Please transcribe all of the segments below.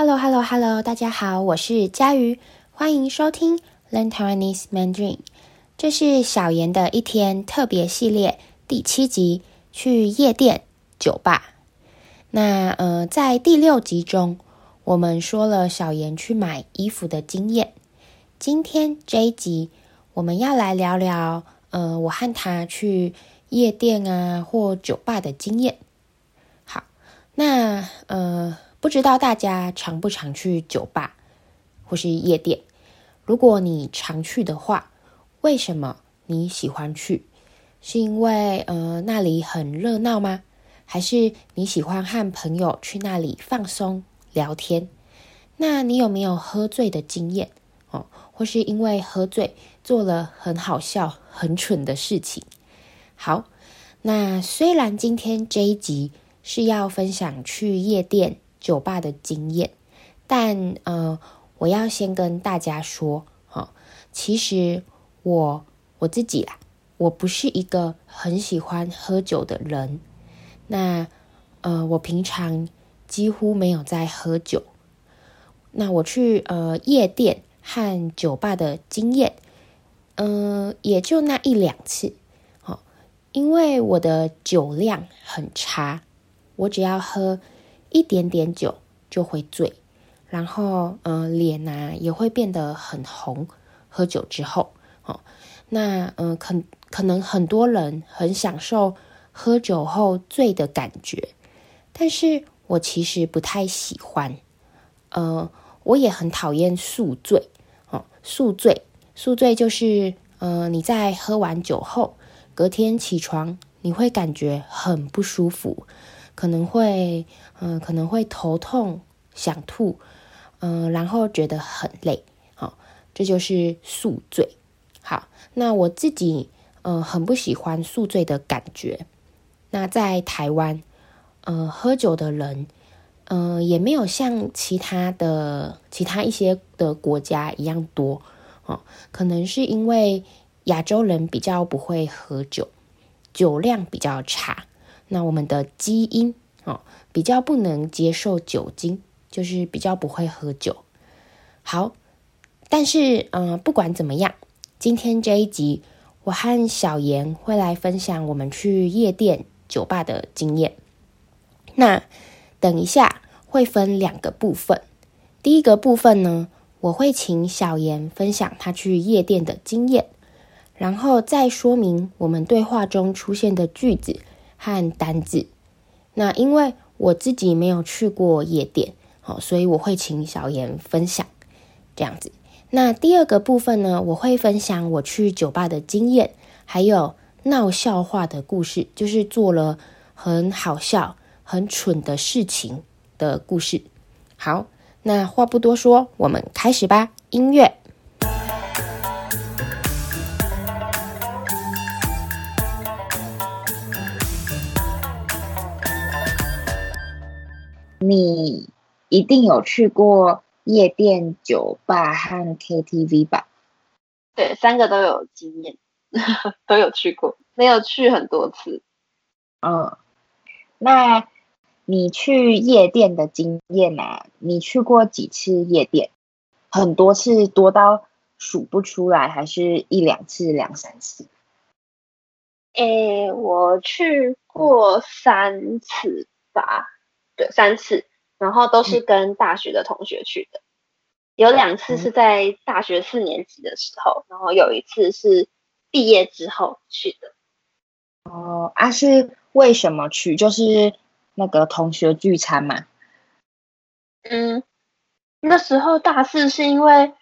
Hello, Hello, Hello！大家好，我是佳瑜，欢迎收听 Learn Taiwanese Mandarin。这是小妍的一天特别系列第七集，去夜店、酒吧。那呃，在第六集中，我们说了小妍去买衣服的经验。今天这一集，我们要来聊聊呃，我和他去夜店啊或酒吧的经验。好，那呃。不知道大家常不常去酒吧或是夜店？如果你常去的话，为什么你喜欢去？是因为呃那里很热闹吗？还是你喜欢和朋友去那里放松聊天？那你有没有喝醉的经验哦？或是因为喝醉做了很好笑、很蠢的事情？好，那虽然今天这一集是要分享去夜店。酒吧的经验，但呃，我要先跟大家说，哈、哦，其实我我自己啦，我不是一个很喜欢喝酒的人。那呃，我平常几乎没有在喝酒。那我去呃夜店和酒吧的经验，嗯、也就那一两次。哦，因为我的酒量很差，我只要喝。一点点酒就会醉，然后嗯、脸呐也会变得很红。喝酒之后，哦，那嗯、可可能很多人很享受喝酒后醉的感觉，但是我其实不太喜欢。呃，我也很讨厌宿醉。哦，宿醉，宿醉就是呃，你在喝完酒后，隔天起床你会感觉很不舒服。可能会，嗯、可能会头痛、想吐，嗯、然后觉得很累，好、这就是宿醉。好，那我自己，嗯、很不喜欢宿醉的感觉。那在台湾，嗯、喝酒的人，嗯、也没有像其他的其他一些的国家一样多，哦，可能是因为亚洲人比较不会喝酒，酒量比较差。那我们的基因比较不能接受酒精，就是比较不会喝酒。好，但是嗯、不管怎么样，今天这一集我和小妍会来分享我们去夜店、酒吧的经验。那等一下会分两个部分，第一个部分呢，我会请小妍分享她去夜店的经验，然后再说明我们对话中出现的句子。和单字，那因为我自己没有去过夜店，好，所以我会请小妍分享这样子。那第二个部分呢，我会分享我去酒吧的经验，还有闹笑话的故事，就是做了很好笑、很蠢的事情的故事。好，那话不多说，我们开始吧。音乐。你一定有去过夜店、酒吧和 KTV 吧？对，三个都有经验，都有去过，没有去很多次。嗯，那你去夜店的经验啊？你去过几次夜店？很多次，多到数不出来，还是一两次、两三次？诶，我去过三次吧。对，三次，然后都是跟大学的同学去的，嗯、有两次是在大学四年级的时候，然后有一次是毕业之后去的。哦，啊，是为什么去？就是那个同学聚餐嘛。嗯，那时候大四是因为，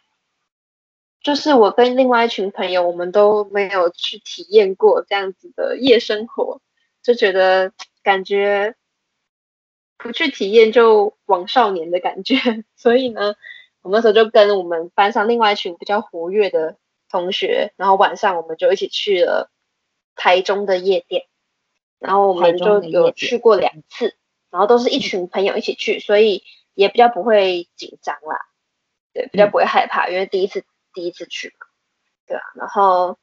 就是我跟另外一群朋友，我们都没有去体验过这样子的夜生活，就觉得感觉。不去体验就枉少年的感觉，所以呢，我们那时候就跟我们班上另外一群比较活跃的同学，然后晚上我们就一起去了台中的夜店，然后我们就有去过两次，然后都是一群朋友一起去，所以也比较不会紧张啦，对，比较不会害怕，因为第一次第一次去嘛，对啊，然后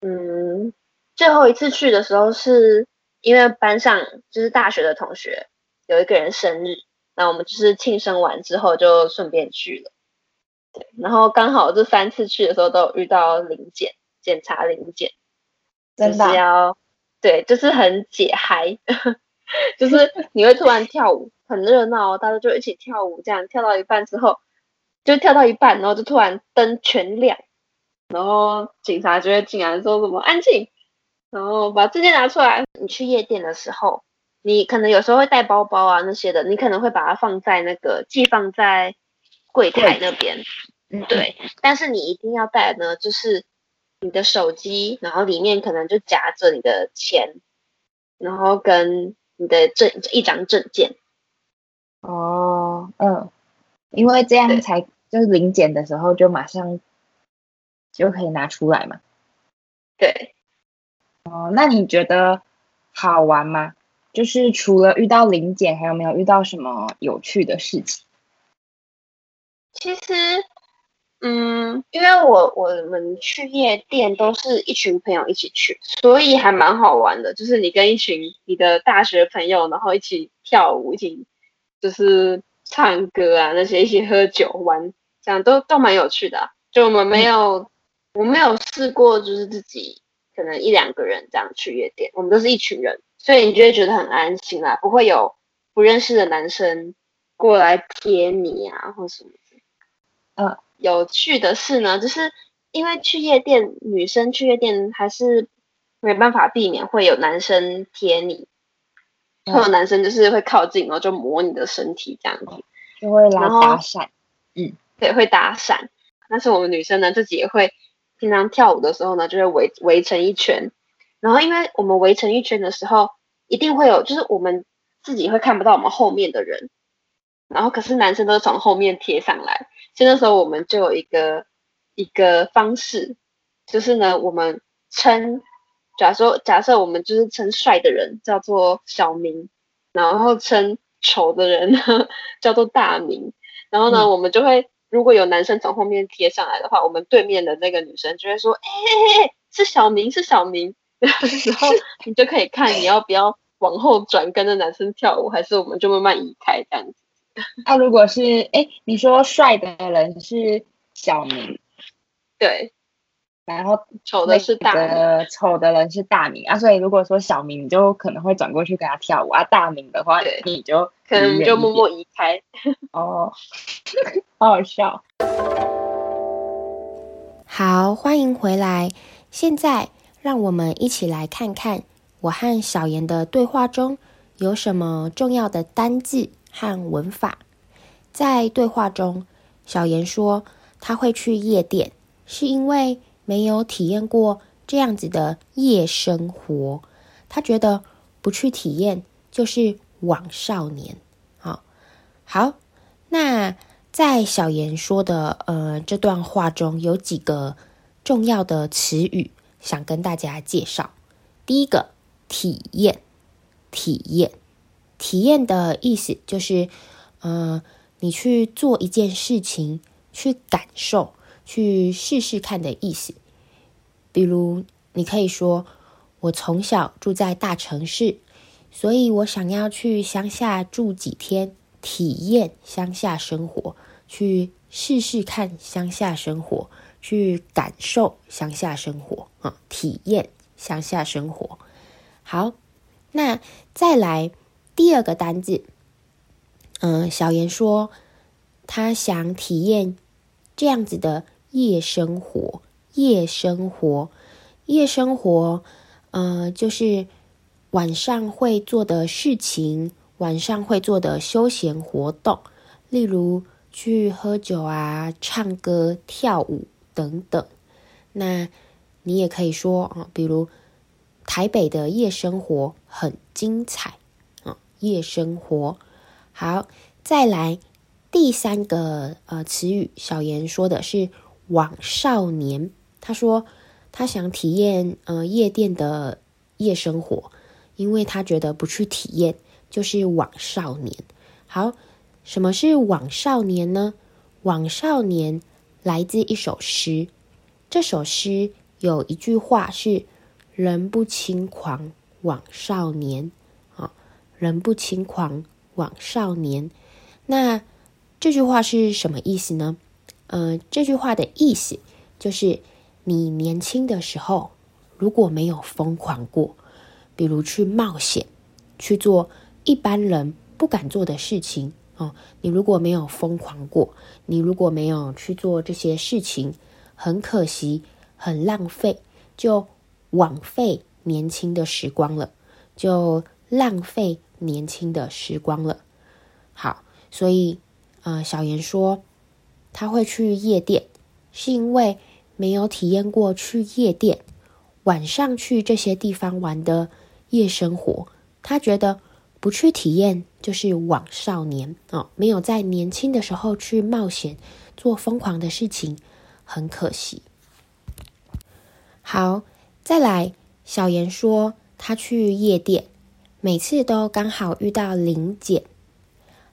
嗯，最后一次去的时候是因为班上就是大学的同学。有一个人生日，那我们就是庆生完之后就顺便去了。对，然后刚好这三次去的时候都有遇到临检，检查临检，真的、啊、就是要对，就是很解嗨，就是你会突然跳舞，很热闹，大家就一起跳舞，这样跳到一半之后，就跳到一半，然后就突然灯全亮，然后警察就会进来说什么安静，然后把证件拿出来。你去夜店的时候，你可能有时候会带包包啊那些的，你可能会把它放在那个寄放在柜台那边，嗯，对。但是你一定要带呢，就是你的手机，然后里面可能就夹着你的钱，然后跟你的证一张证件。哦，嗯，因为这样才就是临检的时候就马上就可以拿出来嘛。对。哦，那你觉得好玩吗？就是除了遇到临检，还有没有遇到什么有趣的事情？其实，嗯，因为我我们去夜店都是一群朋友一起去，所以还蛮好玩的。就是你跟一群你的大学朋友，然后一起跳舞，一起就是唱歌啊，那些一起喝酒玩，这样都都蛮有趣的。就我们没有，我没有试过，就是自己。可能一两个人这样去夜店，我们都是一群人，所以你就会觉得很安心啦，不会有不认识的男生过来贴你啊，或什么的。嗯，有趣的是呢，就是因为去夜店，女生去夜店还是没办法避免会有男生贴你，会有男生就是会靠近，然后就摸你的身体这样子，就会来搭讪。嗯，对，会搭讪。但是我们女生呢，自己也会。平常跳舞的时候呢，就会围围成一圈，然后因为我们围成一圈的时候，一定会有，就是我们自己会看不到我们后面的人，然后可是男生都是从后面贴上来，所以那时候我们就有一个一个方式，就是呢，我们称，假说假设我们就是称帅的人叫做小明，然后称丑的人呢 叫做大明，然后呢，嗯、我们就会。如果有男生从后面贴上来的话，我们对面的那个女生就会说：“哎、欸欸欸，是小明，是小明。” 然后你就可以看你要不要往后转跟着男生跳舞，还是我们就慢慢移开这样子。那、啊、如果是哎、欸，你说帅的人是小明，对。然后丑的是大明，丑的人是大明啊，所以如果说小明，你就可能会转过去跟他跳舞啊；大明的话，你就可能就默默移开。哦，好好笑。好，欢迎回来。现在让我们一起来看看我和小妍的对话中有什么重要的单字和文法。在对话中，小妍说她会去夜店，是因为。没有体验过这样子的夜生活，他觉得不去体验就是枉少年。好，好，那在小妍说的呃这段话中有几个重要的词语，想跟大家介绍。第一个，体验，体验，体验的意思就是，呃，你去做一件事情，去感受。去试试看的意思，比如你可以说：“我从小住在大城市，所以我想要去乡下住几天，体验乡下生活，去试试看乡下生活，去感受乡下生活啊，体验乡下生活。”好，那再来第二个单字，嗯，小严说他想体验这样子的。夜生活，夜生活，夜生活，呃，就是晚上会做的事情，晚上会做的休闲活动，例如去喝酒啊、唱歌、跳舞等等。那你也可以说啊，比如台北的夜生活很精彩啊，夜生活。好，再来第三个呃词语，小妍说的是。枉少年，他说他想体验呃夜店的夜生活，因为他觉得不去体验就是枉少年。好，什么是枉少年呢？枉少年来自一首诗，这首诗有一句话是“人不轻狂枉少年”，啊，人不轻狂枉少年。那这句话是什么意思呢？呃，这句话的意思就是你年轻的时候如果没有疯狂过，比如去冒险，去做一般人不敢做的事情哦，你如果没有疯狂过，你如果没有去做这些事情，很可惜，很浪费，就枉费年轻的时光了，就浪费年轻的时光了。好，所以，呃，小妍说，他会去夜店，是因为没有体验过去夜店，晚上去这些地方玩的夜生活。他觉得不去体验就是枉少年哦，没有在年轻的时候去冒险做疯狂的事情，很可惜。好，再来，小妍说他去夜店，每次都刚好遇到临检。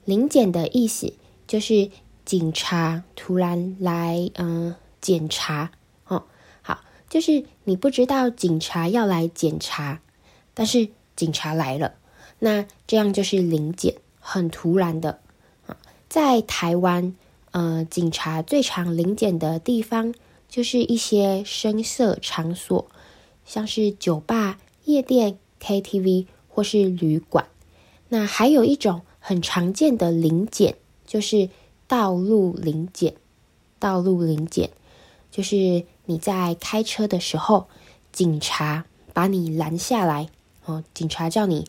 临检的意思就是警察突然来，嗯、检查哦。好，就是你不知道警察要来检查，但是警察来了，那这样就是临检，很突然的啊。在台湾，呃，警察最常临检的地方就是一些声色场所，像是酒吧、夜店、KTV 或是旅馆。那还有一种。很常见的临检就是道路临检，道路临检就是你在开车的时候，警察把你拦下来，哦，警察叫你，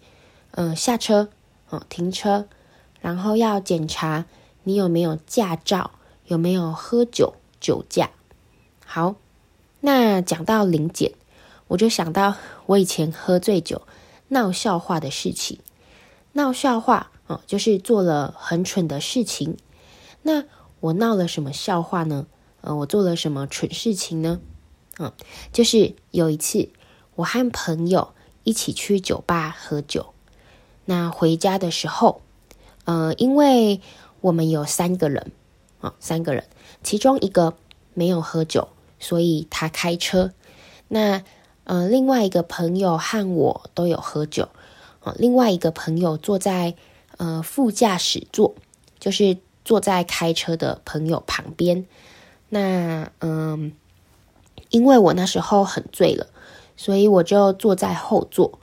嗯、下车，哦，停车，然后要检查你有没有驾照，有没有喝酒酒驾。好，那讲到临检，我就想到我以前喝醉酒闹笑话的事情，闹笑话。哦，就是做了很蠢的事情。那我闹了什么笑话呢？呃，我做了什么蠢事情呢？嗯，就是有一次，我和朋友一起去酒吧喝酒。那回家的时候，呃，因为我们有三个人，啊，三个人，其中一个没有喝酒，所以他开车。那呃，另外一个朋友和我都有喝酒，啊，另外一个朋友坐在。呃，副驾驶座就是坐在开车的朋友旁边。那嗯，因为我那时候很醉了，所以我就坐在后座。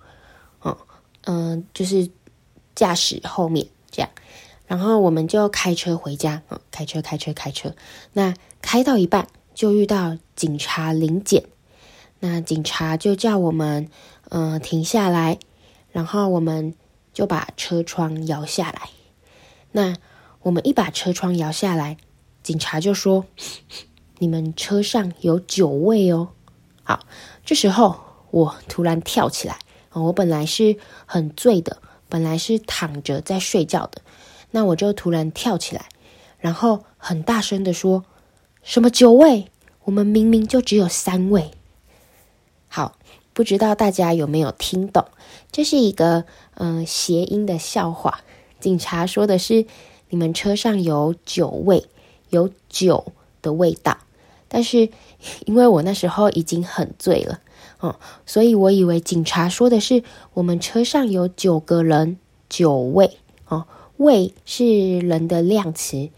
嗯，就是驾驶后面这样。然后我们就开车回家。嗯，开车开车开车。那开到一半就遇到警察临检。那警察就叫我们嗯停下来，然后我们。就把车窗摇下来。那我们一把车窗摇下来，警察就说：“你们车上有酒味哦。”好，这时候我突然跳起来。我本来是很醉的，本来是躺着在睡觉的。那我就突然跳起来，然后很大声的说：“什么酒味？我们明明就只有三位。”好。不知道大家有没有听懂？这是一个嗯谐音的笑话。警察说的是你们车上有酒味，有酒的味道。但是 因为我那时候已经很醉了，哦，所以我以为警察说的是我们车上有九个人，九位哦，位是人的量词，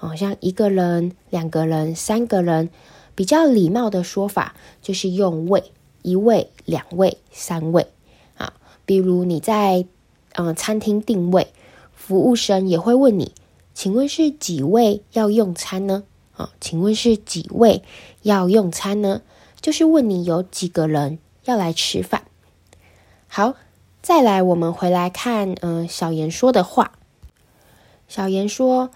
哦，像一个人、两个人、三个人，比较礼貌的说法就是用位。一位、两位、三位，啊，比如你在嗯、餐厅订位，服务生也会问你，请问是几位要用餐呢？啊，请问是几位要用餐呢？就是问你有几个人要来吃饭。好，再来，我们回来看，嗯、小妍说的话。小妍说，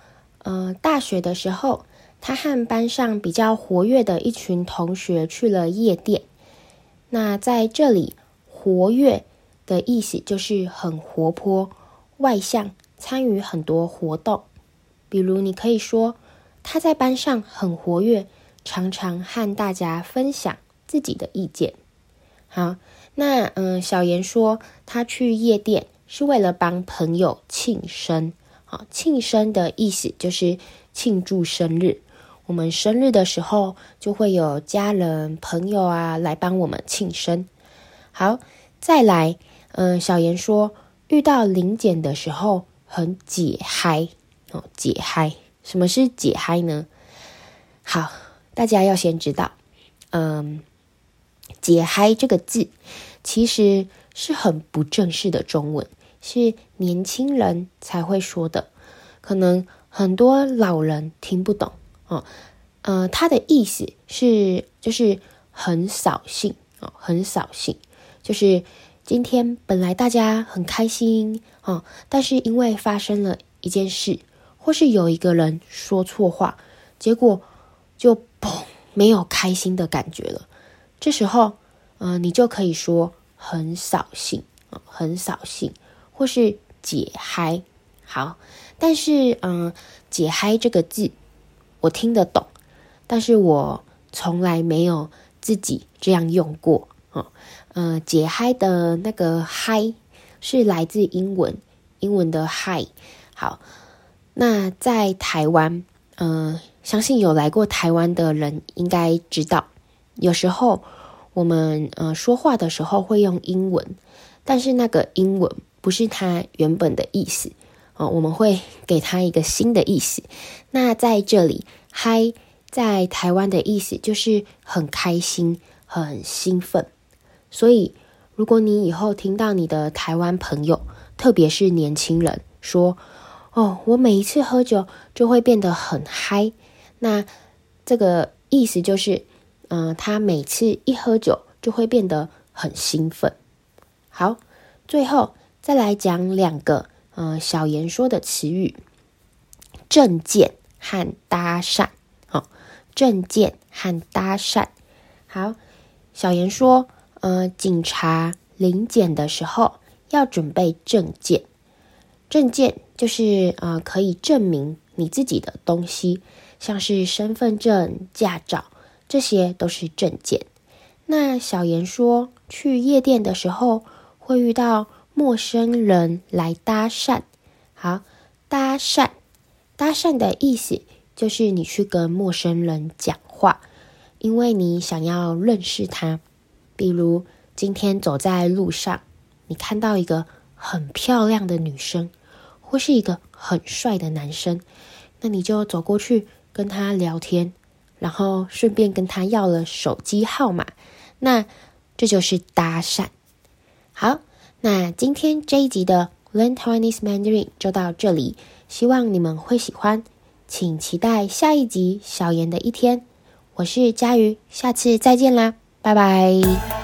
嗯、大学的时候，他和班上比较活跃的一群同学去了夜店。那在这里，活跃的意思就是很活泼、外向，参与很多活动。比如，你可以说他在班上很活跃，常常和大家分享自己的意见。好，那嗯，小严说他去夜店是为了帮朋友庆生。好，庆生的意思就是庆祝生日。我们生日的时候，就会有家人、朋友啊来帮我们庆生。好，再来，嗯，小严说遇到临检的时候很解嗨哦，解嗨。什么是解嗨呢？好，大家要先知道，嗯，解嗨这个字其实是很不正式的中文，是年轻人才会说的，可能很多老人听不懂哦。呃，它的意思是就是很扫兴哦，很扫兴，就是今天本来大家很开心哦，但是因为发生了一件事。或是有一个人说错话，结果就砰，没有开心的感觉了。这时候，嗯、你就可以说很扫兴啊，很扫兴，或是解嗨。好，但是，嗯、解嗨这个字我听得懂，但是我从来没有自己这样用过啊。嗯、解嗨的那个嗨是来自英文，英文的嗨。好。那在台湾，呃，相信有来过台湾的人应该知道，有时候我们呃说话的时候会用英文，但是那个英文不是它原本的意思啊、我们会给它一个新的意思。那在这里，嗨，在台湾的意思就是很开心、很兴奋。所以，如果你以后听到你的台湾朋友，特别是年轻人说，哦，我每一次喝酒就会变得很嗨。那这个意思就是，嗯、他每次一喝酒就会变得很兴奋。好，最后再来讲两个，嗯、小言说的词语：证件和搭讪。好、哦，政见和搭讪。好，小言说，呃，警察临检的时候要准备证件。证件就是呃，可以证明你自己的东西，像是身份证、驾照，这些都是证件。那小严说，去夜店的时候会遇到陌生人来搭讪。好，搭讪，搭讪的意思就是你去跟陌生人讲话，因为你想要认识他。比如今天走在路上，你看到一个很漂亮的女生。或是一个很帅的男生，那你就走过去跟他聊天，然后顺便跟他要了手机号码，那这就是搭讪。好，那今天这一集的 Learn Taiwanese Mandarin 就到这里，希望你们会喜欢，请期待下一集小妍的一天。我是佳瑜，下次再见啦，拜拜。